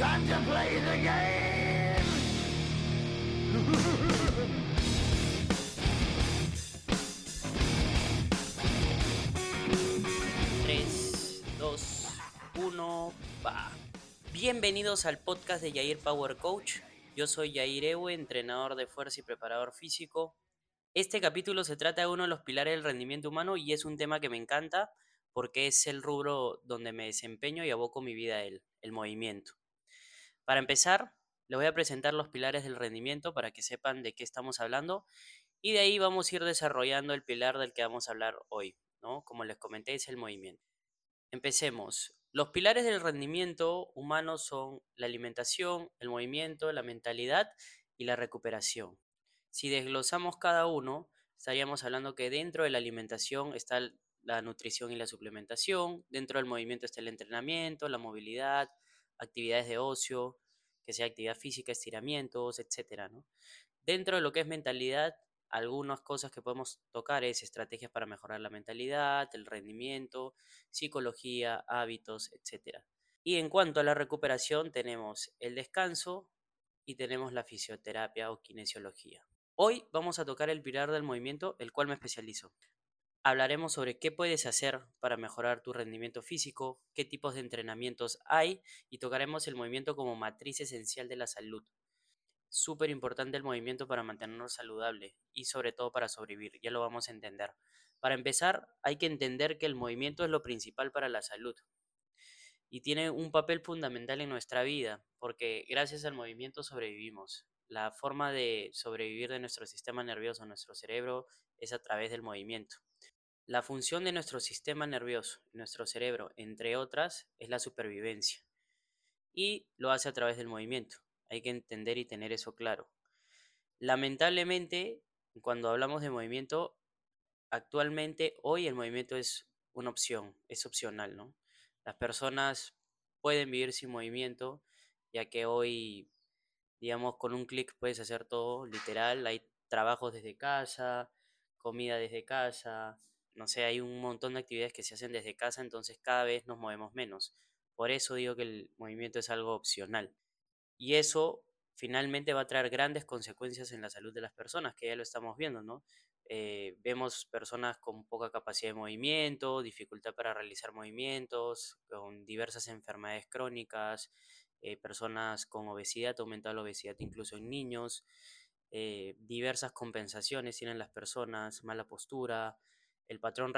Time to play the game. 3, 2, 1, va. Bienvenidos al podcast de Yair Power Coach. Yo soy Yair Ewe, entrenador de fuerza y preparador físico. Este capítulo se trata de uno de los pilares del rendimiento humano y es un tema que me encanta porque es el rubro donde me desempeño y aboco mi vida a él, el movimiento. Para empezar, les voy a presentar los pilares del rendimiento para que sepan de qué estamos hablando y de ahí vamos a ir desarrollando el pilar del que vamos a hablar hoy, ¿no? Como les comenté, es el movimiento. Empecemos. Los pilares del rendimiento humano son la alimentación, el movimiento, la mentalidad y la recuperación. Si desglosamos cada uno, estaríamos hablando que dentro de la alimentación está la nutrición y la suplementación, dentro del movimiento está el entrenamiento, la movilidad, actividades de ocio, que sea actividad física, estiramientos, etc. Dentro de lo que es mentalidad, algunas cosas que podemos tocar es estrategias para mejorar la mentalidad, el rendimiento, psicología, hábitos, etc. Y en cuanto a la recuperación, tenemos el descanso y tenemos la fisioterapia o kinesiología. Hoy vamos a tocar el pilar del movimiento, el cual me especializo. Hablaremos sobre qué puedes hacer para mejorar tu rendimiento físico, qué tipos de entrenamientos hay y tocaremos el movimiento como matriz esencial de la salud. Súper importante el movimiento para mantenernos saludable y sobre todo para sobrevivir, ya lo vamos a entender. Para empezar, hay que entender que el movimiento es lo principal para la salud y tiene un papel fundamental en nuestra vida, porque gracias al movimiento sobrevivimos. La forma de sobrevivir de nuestro sistema nervioso, nuestro cerebro, es a través del movimiento. La función de nuestro sistema nervioso, nuestro cerebro, entre otras, es la supervivencia. Y lo hace a través del movimiento. Hay que entender y tener eso claro. Lamentablemente, cuando hablamos de movimiento, actualmente hoy el movimiento es una opción, es opcional, ¿no? Las personas pueden vivir sin movimiento, ya que hoy digamos, con un clic puedes hacer todo, literal, hay trabajos desde casa, comida desde casa, no sé, hay un montón de actividades que se hacen desde casa, entonces cada vez nos movemos menos. Por eso digo que el movimiento es algo opcional. Y eso finalmente va a traer grandes consecuencias en la salud de las personas, que ya lo estamos viendo, ¿no? Eh, vemos personas con poca capacidad de movimiento, dificultad para realizar movimientos, con diversas enfermedades crónicas, eh, personas con obesidad, aumentada la obesidad incluso en niños, eh, diversas compensaciones tienen las personas, mala postura, el patrón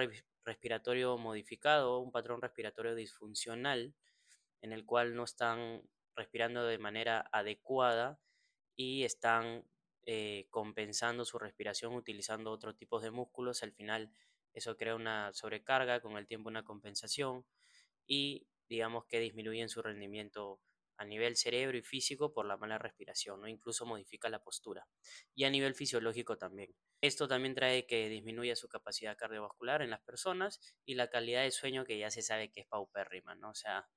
respiratorio modificado, un patrón respiratorio disfuncional, en el cual no están respirando de manera adecuada y están eh, compensando su respiración utilizando otro tipo de músculos. Al final eso crea una sobrecarga, con el tiempo una compensación y digamos que disminuyen su rendimiento a nivel cerebro y físico por la mala respiración, ¿no? Incluso modifica la postura. Y a nivel fisiológico también. Esto también trae que disminuya su capacidad cardiovascular en las personas y la calidad de sueño que ya se sabe que es paupérrima, ¿no? O sea,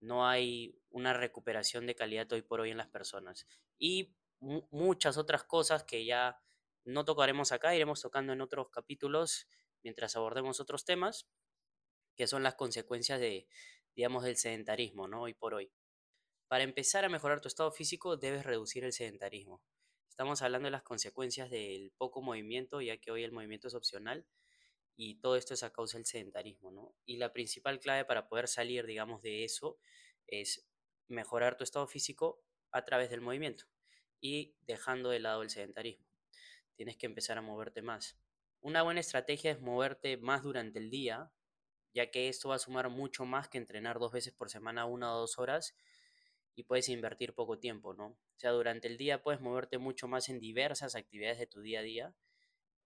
no hay una recuperación de calidad hoy por hoy en las personas. Y muchas otras cosas que ya no tocaremos acá, iremos tocando en otros capítulos mientras abordemos otros temas, que son las consecuencias de, digamos, del sedentarismo, ¿no? Hoy por hoy. Para empezar a mejorar tu estado físico debes reducir el sedentarismo. Estamos hablando de las consecuencias del poco movimiento, ya que hoy el movimiento es opcional y todo esto es a causa del sedentarismo, ¿no? Y la principal clave para poder salir, digamos, de eso es mejorar tu estado físico a través del movimiento y dejando de lado el sedentarismo. Tienes que empezar a moverte más. Una buena estrategia es moverte más durante el día, ya que esto va a sumar mucho más que entrenar dos veces por semana, una o dos horas, y puedes invertir poco tiempo, ¿no? O sea, durante el día puedes moverte mucho más en diversas actividades de tu día a día,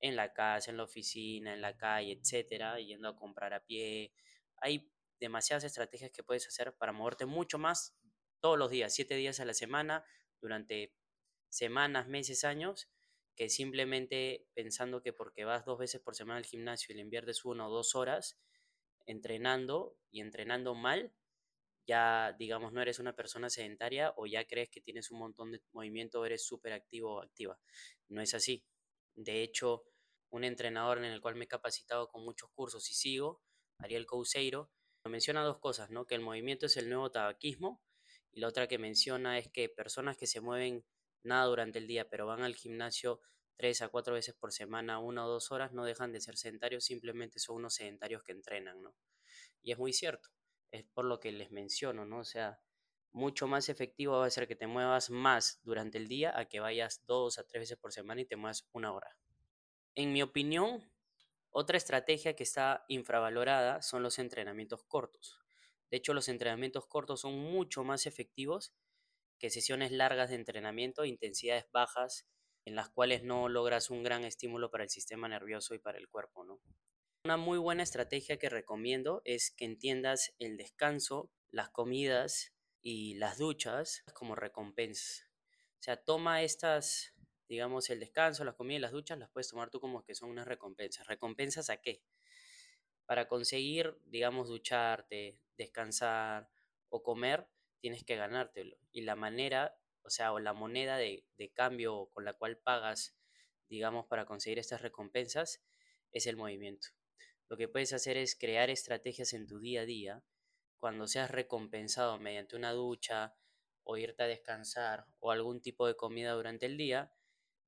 en la casa, en la oficina, en la calle, etcétera, yendo a comprar a pie. Hay demasiadas estrategias que puedes hacer para moverte mucho más todos los días, siete días a la semana, durante semanas, meses, años, que simplemente pensando que porque vas dos veces por semana al gimnasio y le inviertes una o dos horas entrenando y entrenando mal, ya, digamos, no eres una persona sedentaria o ya crees que tienes un montón de movimiento, eres súper activo o activa. No es así. De hecho, un entrenador en el cual me he capacitado con muchos cursos y sigo, Ariel Couseiro, menciona dos cosas, ¿no? Que el movimiento es el nuevo tabaquismo Y la otra que menciona es que personas que se mueven nada durante el día, pero van al gimnasio tres a cuatro veces por semana, una o dos horas, no dejan de ser sedentarios, simplemente son unos sedentarios que entrenan, ¿no? Y es muy cierto, es por lo que les menciono, ¿no? O sea, mucho más efectivo va a ser que te muevas más durante el día a que vayas dos a tres veces por semana y te muevas una hora. En mi opinión, otra estrategia que está infravalorada son los entrenamientos cortos. De hecho, los entrenamientos cortos son mucho más efectivos que sesiones largas de entrenamiento, intensidades bajas, en las cuales no logras un gran estímulo para el sistema nervioso y para el cuerpo, ¿no? Una muy buena estrategia que recomiendo es que entiendas el descanso, las comidas y las duchas como recompensas. O sea, toma estas, digamos, el descanso, las comidas y las duchas, las puedes tomar tú como que son unas recompensas. ¿Recompensas a qué? Para conseguir, digamos, ducharte, descansar o comer, tienes que ganártelo. Y la manera, o sea, o la moneda de, de cambio con la cual pagas, digamos, para conseguir estas recompensas, es el movimiento. Lo que puedes hacer es crear estrategias en tu día a día cuando seas recompensado mediante una ducha o irte a descansar o algún tipo de comida durante el día,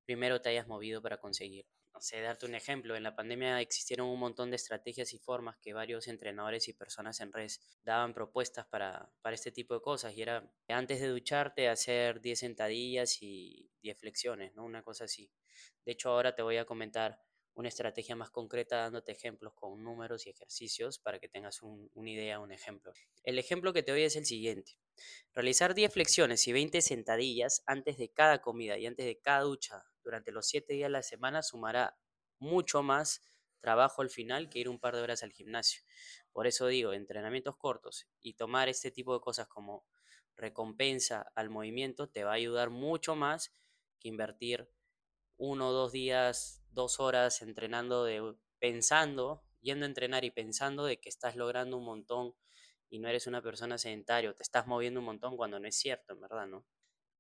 primero te hayas movido para conseguirlo. No sé, darte un ejemplo, en la pandemia existieron un montón de estrategias y formas que varios entrenadores y personas en redes daban propuestas para, para este tipo de cosas y era antes de ducharte hacer 10 sentadillas y 10 flexiones, ¿no? Una cosa así. De hecho, ahora te voy a comentar una estrategia más concreta dándote ejemplos con números y ejercicios para que tengas una idea, un ejemplo. El ejemplo que te doy es el siguiente. Realizar 10 flexiones y 20 sentadillas antes de cada comida y antes de cada ducha durante los 7 días de la semana sumará mucho más trabajo al final que ir un par de horas al gimnasio. Por eso digo, entrenamientos cortos y tomar este tipo de cosas como recompensa al movimiento te va a ayudar mucho más que invertir uno dos días dos horas entrenando, de, pensando, yendo a entrenar y pensando de que estás logrando un montón y no eres una persona sedentaria, te estás moviendo un montón cuando no es cierto, en verdad, ¿no?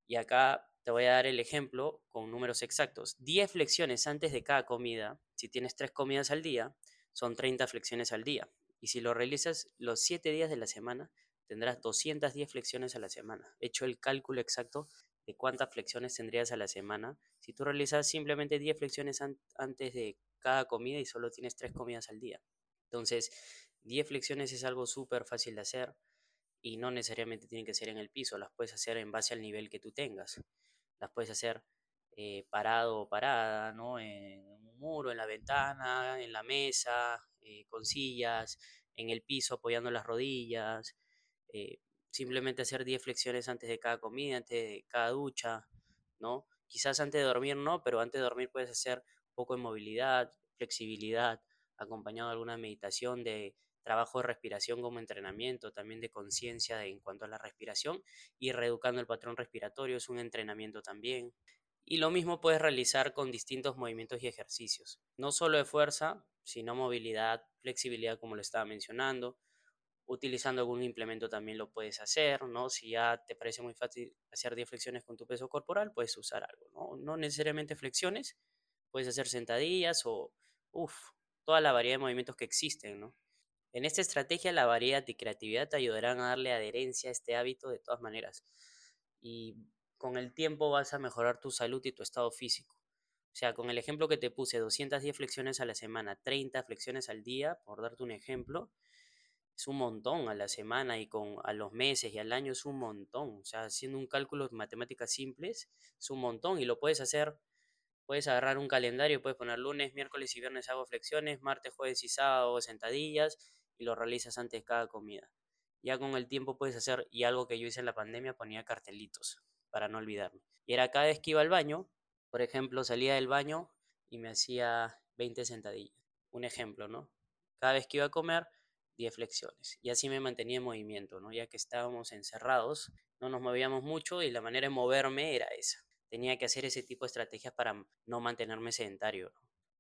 Y acá te voy a dar el ejemplo con números exactos. 10 flexiones antes de cada comida, si tienes tres comidas al día, son 30 flexiones al día. Y si lo realizas los 7 días de la semana, tendrás 210 flexiones a la semana. He hecho el cálculo exacto de cuántas flexiones tendrías a la semana si tú realizas simplemente 10 flexiones antes de cada comida y solo tienes 3 comidas al día. Entonces, 10 flexiones es algo súper fácil de hacer y no necesariamente tienen que ser en el piso, las puedes hacer en base al nivel que tú tengas. Las puedes hacer eh, parado o parada, ¿no? En un muro, en la ventana, en la mesa, eh, con sillas, en el piso apoyando las rodillas. Eh, simplemente hacer 10 flexiones antes de cada comida, antes de cada ducha, ¿no? Quizás antes de dormir no, pero antes de dormir puedes hacer poco de movilidad, flexibilidad, acompañado de alguna meditación, de trabajo de respiración como entrenamiento, también de conciencia en cuanto a la respiración y reeducando el patrón respiratorio es un entrenamiento también. Y lo mismo puedes realizar con distintos movimientos y ejercicios, no solo de fuerza, sino movilidad, flexibilidad como lo estaba mencionando, utilizando algún implemento también lo puedes hacer, ¿no? Si ya te parece muy fácil hacer 10 flexiones con tu peso corporal, puedes usar algo, ¿no? No necesariamente flexiones, puedes hacer sentadillas o, uff, toda la variedad de movimientos que existen, ¿no? En esta estrategia la variedad y creatividad te ayudarán a darle adherencia a este hábito de todas maneras. Y con el tiempo vas a mejorar tu salud y tu estado físico. O sea, con el ejemplo que te puse, 210 flexiones a la semana, 30 flexiones al día, por darte un ejemplo, es un montón a la semana y con a los meses y al año es un montón. O sea, haciendo un cálculo de matemáticas simples es un montón y lo puedes hacer. Puedes agarrar un calendario, puedes poner lunes, miércoles y viernes hago flexiones, martes, jueves y sábado sentadillas y lo realizas antes cada comida. Ya con el tiempo puedes hacer, y algo que yo hice en la pandemia, ponía cartelitos para no olvidarme. Y era cada vez que iba al baño, por ejemplo, salía del baño y me hacía 20 sentadillas. Un ejemplo, ¿no? Cada vez que iba a comer, 10 flexiones. Y así me mantenía en movimiento, ¿no? Ya que estábamos encerrados, no nos movíamos mucho y la manera de moverme era esa. Tenía que hacer ese tipo de estrategias para no mantenerme sedentario.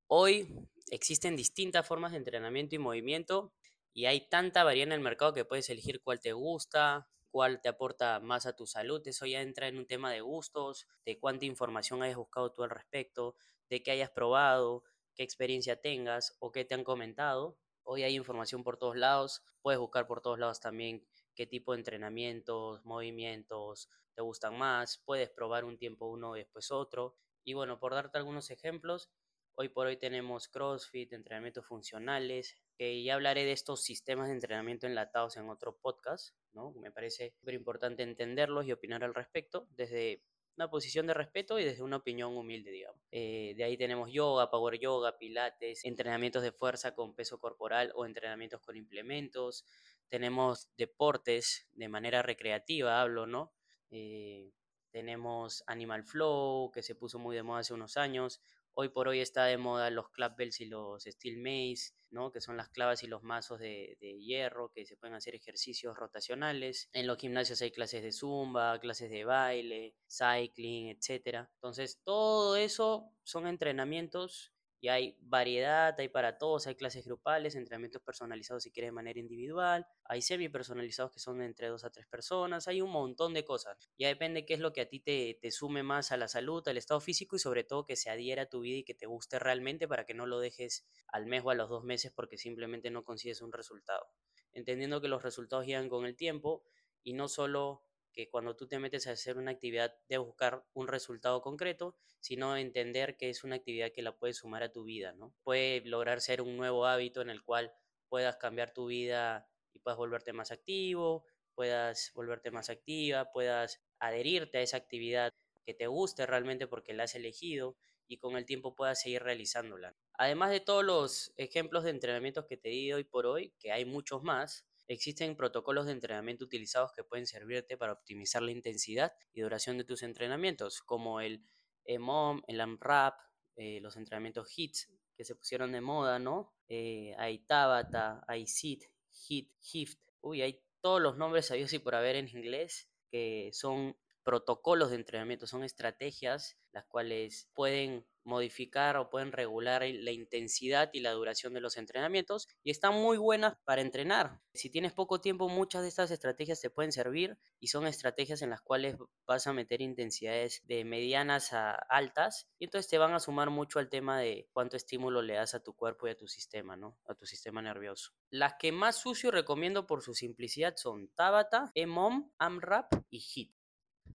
Hoy existen distintas formas de entrenamiento y movimiento y hay tanta variedad en el mercado que puedes elegir cuál te gusta, cuál te aporta más a tu salud. Eso ya entra en un tema de gustos, de cuánta información hayas buscado tú al respecto, de qué hayas probado, qué experiencia tengas o qué te han comentado. Hoy hay información por todos lados, puedes buscar por todos lados también qué tipo de entrenamientos, movimientos te gustan más, puedes probar un tiempo uno y después otro. Y bueno, por darte algunos ejemplos, hoy por hoy tenemos CrossFit, entrenamientos funcionales, que ya hablaré de estos sistemas de entrenamiento enlatados en otro podcast, ¿no? Me parece súper importante entenderlos y opinar al respecto desde una posición de respeto y desde una opinión humilde, digamos. Eh, de ahí tenemos yoga, power yoga, pilates, entrenamientos de fuerza con peso corporal o entrenamientos con implementos. Tenemos deportes de manera recreativa, hablo, ¿no? Eh, tenemos Animal Flow, que se puso muy de moda hace unos años. Hoy por hoy está de moda los club bells y los steel mace, ¿no? que son las clavas y los mazos de, de, hierro, que se pueden hacer ejercicios rotacionales. En los gimnasios hay clases de zumba, clases de baile, cycling, etc. Entonces, todo eso son entrenamientos y hay variedad, hay para todos, hay clases grupales, entrenamientos personalizados si quieres de manera individual, hay semi personalizados que son entre dos a tres personas, hay un montón de cosas. Ya depende qué es lo que a ti te, te sume más a la salud, al estado físico y sobre todo que se adhiera a tu vida y que te guste realmente para que no lo dejes al mes o a los dos meses porque simplemente no consigues un resultado. Entendiendo que los resultados llegan con el tiempo y no solo que cuando tú te metes a hacer una actividad de buscar un resultado concreto, sino entender que es una actividad que la puedes sumar a tu vida, ¿no? Puede lograr ser un nuevo hábito en el cual puedas cambiar tu vida y puedas volverte más activo, puedas volverte más activa, puedas adherirte a esa actividad que te guste realmente porque la has elegido y con el tiempo puedas seguir realizándola. Además de todos los ejemplos de entrenamientos que te di hoy por hoy, que hay muchos más, Existen protocolos de entrenamiento utilizados que pueden servirte para optimizar la intensidad y duración de tus entrenamientos, como el EMOM, el AMRAP, eh, los entrenamientos HITS que se pusieron de moda, ¿no? Eh, hay Tabata, hay SIT, HIT, HIFT. Uy, hay todos los nombres sabios y por haber en inglés que son protocolos de entrenamiento, son estrategias las cuales pueden modificar o pueden regular la intensidad y la duración de los entrenamientos y están muy buenas para entrenar. Si tienes poco tiempo, muchas de estas estrategias te pueden servir y son estrategias en las cuales vas a meter intensidades de medianas a altas y entonces te van a sumar mucho al tema de cuánto estímulo le das a tu cuerpo y a tu sistema, ¿no? A tu sistema nervioso. Las que más sucio recomiendo por su simplicidad son Tabata, EMOM, AMRAP y HIT.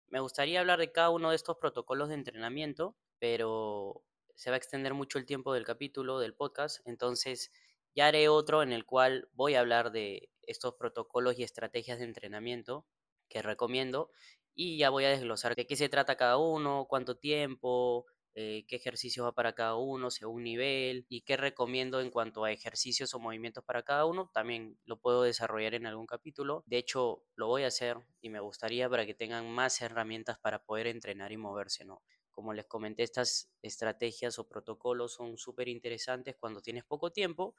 Me gustaría hablar de cada uno de estos protocolos de entrenamiento, pero se va a extender mucho el tiempo del capítulo, del podcast, entonces ya haré otro en el cual voy a hablar de estos protocolos y estrategias de entrenamiento que recomiendo y ya voy a desglosar de qué se trata cada uno, cuánto tiempo, eh, qué ejercicios va para cada uno según nivel y qué recomiendo en cuanto a ejercicios o movimientos para cada uno. También lo puedo desarrollar en algún capítulo. De hecho, lo voy a hacer y me gustaría para que tengan más herramientas para poder entrenar y moverse, ¿no? Como les comenté, estas estrategias o protocolos son súper interesantes cuando tienes poco tiempo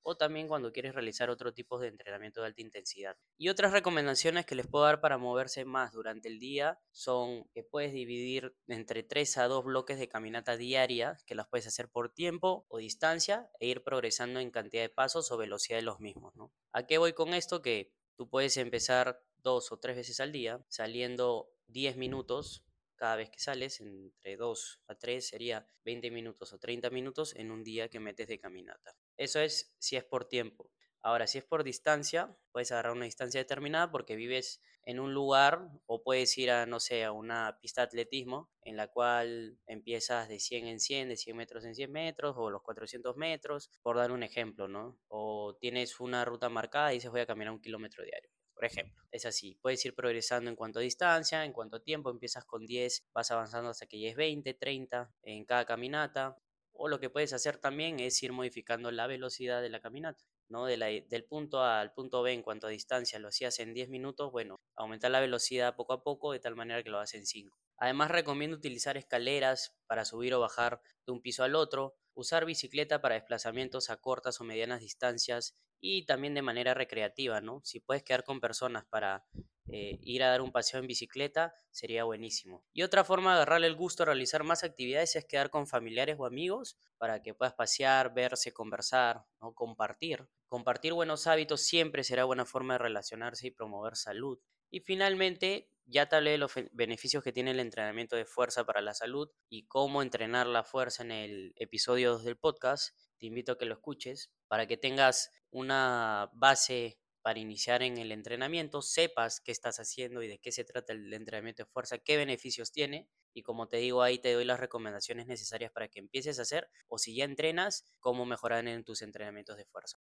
o también cuando quieres realizar otro tipo de entrenamiento de alta intensidad. Y otras recomendaciones que les puedo dar para moverse más durante el día son que puedes dividir entre 3 a 2 bloques de caminata diaria, que las puedes hacer por tiempo o distancia e ir progresando en cantidad de pasos o velocidad de los mismos. ¿A qué voy con esto? Que tú puedes empezar dos o tres veces al día, saliendo 10 minutos cada vez que sales, entre 2 a 3 sería 20 minutos o 30 minutos en un día que metes de caminata. Eso es si es por tiempo. Ahora, si es por distancia, puedes agarrar una distancia determinada porque vives en un lugar o puedes ir a, no sé, a una pista de atletismo en la cual empiezas de 100 en 100, de 100 metros en 100 metros o los 400 metros, por dar un ejemplo, ¿no? O tienes una ruta marcada y dices voy a caminar un kilómetro diario ejemplo. Es así, puedes ir progresando en cuanto a distancia, en cuanto a tiempo, empiezas con 10, vas avanzando hasta que llegues 20, 30 en cada caminata. O lo que puedes hacer también es ir modificando la velocidad de la caminata. ¿no? De del punto A al punto B en cuanto a distancia lo hacías en 10 minutos, bueno, aumentar la velocidad poco a poco de tal manera que lo hagas en 5. Además recomiendo utilizar escaleras para subir o bajar de un piso al otro, usar bicicleta para desplazamientos a cortas o medianas distancias y también de manera recreativa, ¿no? Si puedes quedar con personas para eh, ir a dar un paseo en bicicleta, sería buenísimo. Y otra forma de agarrarle el gusto a realizar más actividades es quedar con familiares o amigos para que puedas pasear, verse, conversar, ¿no? compartir. Compartir buenos hábitos siempre será buena forma de relacionarse y promover salud. Y finalmente, ya te hablé de los beneficios que tiene el entrenamiento de fuerza para la salud y cómo entrenar la fuerza en el episodio 2 del podcast. Te invito a que lo escuches para que tengas una base para iniciar en el entrenamiento, sepas qué estás haciendo y de qué se trata el entrenamiento de fuerza, qué beneficios tiene. Y como te digo, ahí te doy las recomendaciones necesarias para que empieces a hacer o si ya entrenas, cómo mejorar en tus entrenamientos de fuerza.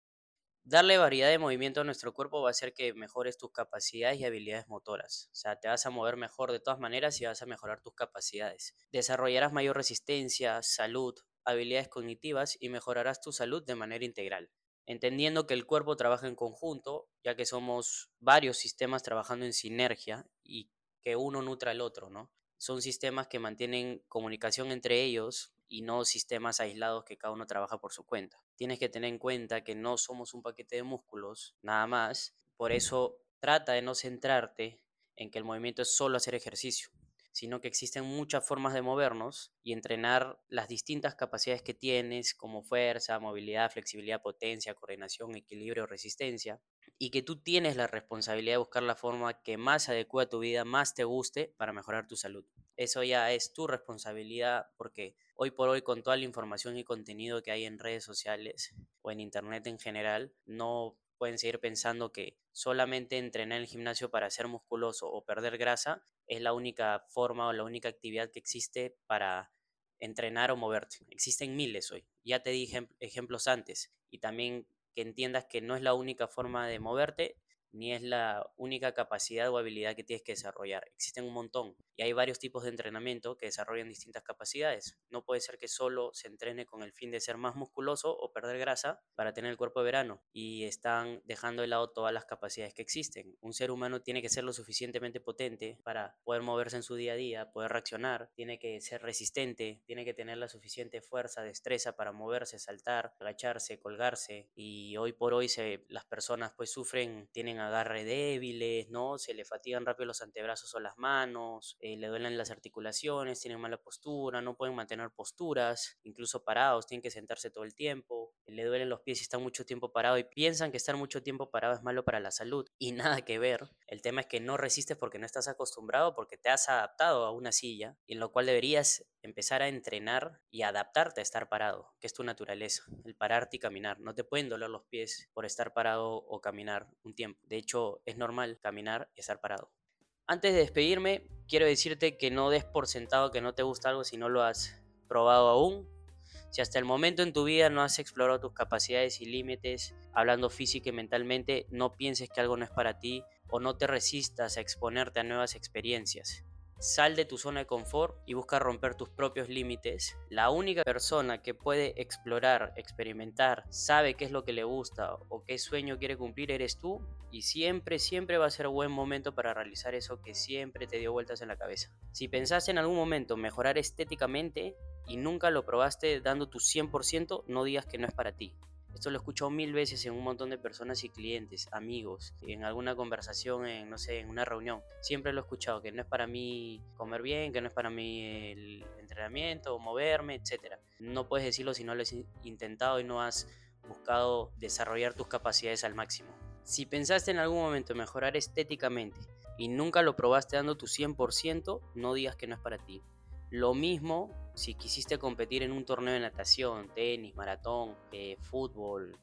Darle variedad de movimiento a nuestro cuerpo va a hacer que mejores tus capacidades y habilidades motoras. O sea, te vas a mover mejor de todas maneras y vas a mejorar tus capacidades. Desarrollarás mayor resistencia, salud, habilidades cognitivas y mejorarás tu salud de manera integral entendiendo que el cuerpo trabaja en conjunto, ya que somos varios sistemas trabajando en sinergia y que uno nutra al otro, ¿no? Son sistemas que mantienen comunicación entre ellos y no sistemas aislados que cada uno trabaja por su cuenta. Tienes que tener en cuenta que no somos un paquete de músculos, nada más. Por eso trata de no centrarte en que el movimiento es solo hacer ejercicio sino que existen muchas formas de movernos y entrenar las distintas capacidades que tienes, como fuerza, movilidad, flexibilidad, potencia, coordinación, equilibrio, resistencia, y que tú tienes la responsabilidad de buscar la forma que más adecua a tu vida, más te guste para mejorar tu salud. Eso ya es tu responsabilidad porque hoy por hoy con toda la información y contenido que hay en redes sociales o en internet en general, no pueden seguir pensando que solamente entrenar en el gimnasio para ser musculoso o perder grasa es la única forma o la única actividad que existe para entrenar o moverte. Existen miles hoy. Ya te di ejemplos antes y también que entiendas que no es la única forma de moverte ni es la única capacidad o habilidad que tienes que desarrollar. Existen un montón y hay varios tipos de entrenamiento que desarrollan distintas capacidades. No puede ser que solo se entrene con el fin de ser más musculoso o perder grasa para tener el cuerpo de verano y están dejando de lado todas las capacidades que existen. Un ser humano tiene que ser lo suficientemente potente para poder moverse en su día a día, poder reaccionar, tiene que ser resistente, tiene que tener la suficiente fuerza, destreza para moverse, saltar, agacharse, colgarse y hoy por hoy se, las personas pues sufren, tienen agarre débiles, ¿no? Se le fatigan rápido los antebrazos o las manos, eh, le duelen las articulaciones, tienen mala postura, no pueden mantener posturas, incluso parados, tienen que sentarse todo el tiempo, le duelen los pies y están mucho tiempo parado y piensan que estar mucho tiempo parado es malo para la salud y nada que ver. El tema es que no resistes porque no estás acostumbrado, porque te has adaptado a una silla, en lo cual deberías empezar a entrenar y adaptarte a estar parado, que es tu naturaleza, el pararte y caminar. No te pueden doler los pies por estar parado o caminar un tiempo. De hecho, es normal caminar y estar parado. Antes de despedirme, quiero decirte que no des por sentado que no te gusta algo si no lo has probado aún. Si hasta el momento en tu vida no has explorado tus capacidades y límites, hablando física y mentalmente, no pienses que algo no es para ti o no te resistas a exponerte a nuevas experiencias. Sal de tu zona de confort y busca romper tus propios límites. La única persona que puede explorar, experimentar, sabe qué es lo que le gusta o qué sueño quiere cumplir eres tú y siempre, siempre va a ser buen momento para realizar eso que siempre te dio vueltas en la cabeza. Si pensaste en algún momento mejorar estéticamente y nunca lo probaste dando tu 100%, no digas que no es para ti. Esto lo he escuchado mil veces en un montón de personas y clientes, amigos, en alguna conversación, en, no sé, en una reunión. Siempre lo he escuchado, que no es para mí comer bien, que no es para mí el entrenamiento, moverme, etc. No puedes decirlo si no lo has intentado y no has buscado desarrollar tus capacidades al máximo. Si pensaste en algún momento mejorar estéticamente y nunca lo probaste dando tu 100%, no digas que no es para ti. Lo mismo si quisiste competir en un torneo de natación, tenis, maratón, eh, fútbol,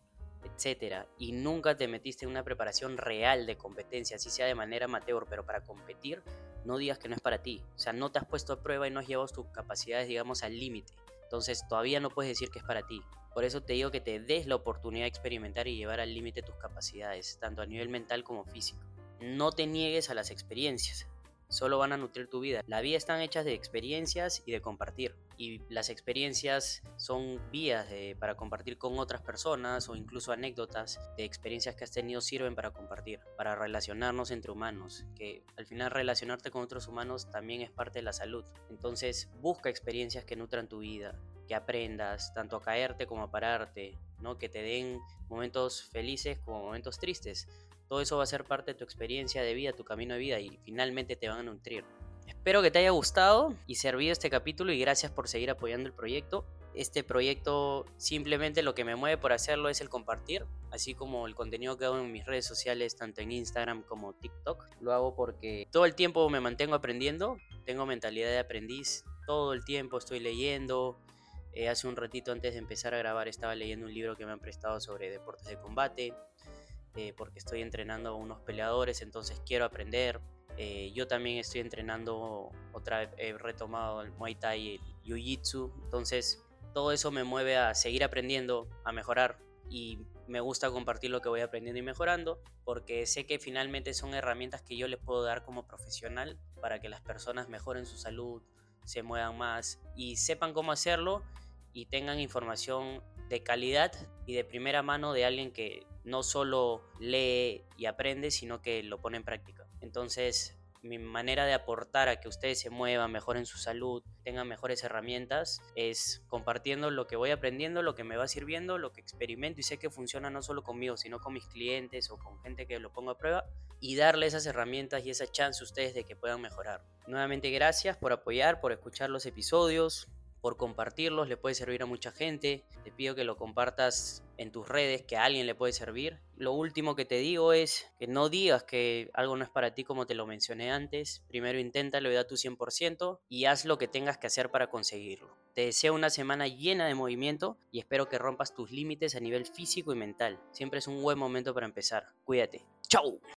etcétera, y nunca te metiste en una preparación real de competencia, así sea de manera amateur, pero para competir, no digas que no es para ti. O sea, no te has puesto a prueba y no has llevado tus capacidades, digamos, al límite. Entonces, todavía no puedes decir que es para ti. Por eso te digo que te des la oportunidad de experimentar y llevar al límite tus capacidades, tanto a nivel mental como físico. No te niegues a las experiencias solo van a nutrir tu vida. La vida están hechas de experiencias y de compartir. Y las experiencias son vías para compartir con otras personas o incluso anécdotas de experiencias que has tenido sirven para compartir, para relacionarnos entre humanos, que al final relacionarte con otros humanos también es parte de la salud. Entonces busca experiencias que nutran tu vida, que aprendas tanto a caerte como a pararte, ¿no? que te den momentos felices como momentos tristes todo eso va a ser parte de tu experiencia de vida, tu camino de vida y finalmente te van a nutrir. Espero que te haya gustado y servido este capítulo y gracias por seguir apoyando el proyecto. Este proyecto simplemente lo que me mueve por hacerlo es el compartir, así como el contenido que hago en mis redes sociales, tanto en Instagram como TikTok. Lo hago porque todo el tiempo me mantengo aprendiendo, tengo mentalidad de aprendiz, todo el tiempo estoy leyendo. Eh, hace un ratito antes de empezar a grabar estaba leyendo un libro que me han prestado sobre deportes de combate eh, porque estoy entrenando a unos peleadores, entonces quiero aprender. Eh, yo también estoy entrenando, otra vez he retomado el Muay Thai y el Jiu Jitsu, entonces todo eso me mueve a seguir aprendiendo, a mejorar y me gusta compartir lo que voy aprendiendo y mejorando porque sé que finalmente son herramientas que yo les puedo dar como profesional para que las personas mejoren su salud, se muevan más y sepan cómo hacerlo y tengan información de calidad y de primera mano de alguien que no solo lee y aprende, sino que lo pone en práctica. Entonces, mi manera de aportar a que ustedes se muevan, mejoren su salud, tengan mejores herramientas, es compartiendo lo que voy aprendiendo, lo que me va sirviendo, lo que experimento y sé que funciona no solo conmigo, sino con mis clientes o con gente que lo pongo a prueba y darle esas herramientas y esa chance a ustedes de que puedan mejorar. Nuevamente gracias por apoyar, por escuchar los episodios por compartirlos, le puede servir a mucha gente. Te pido que lo compartas en tus redes, que a alguien le puede servir. Lo último que te digo es que no digas que algo no es para ti como te lo mencioné antes. Primero inténtalo y da tu 100% y haz lo que tengas que hacer para conseguirlo. Te deseo una semana llena de movimiento y espero que rompas tus límites a nivel físico y mental. Siempre es un buen momento para empezar. Cuídate. ¡Chao!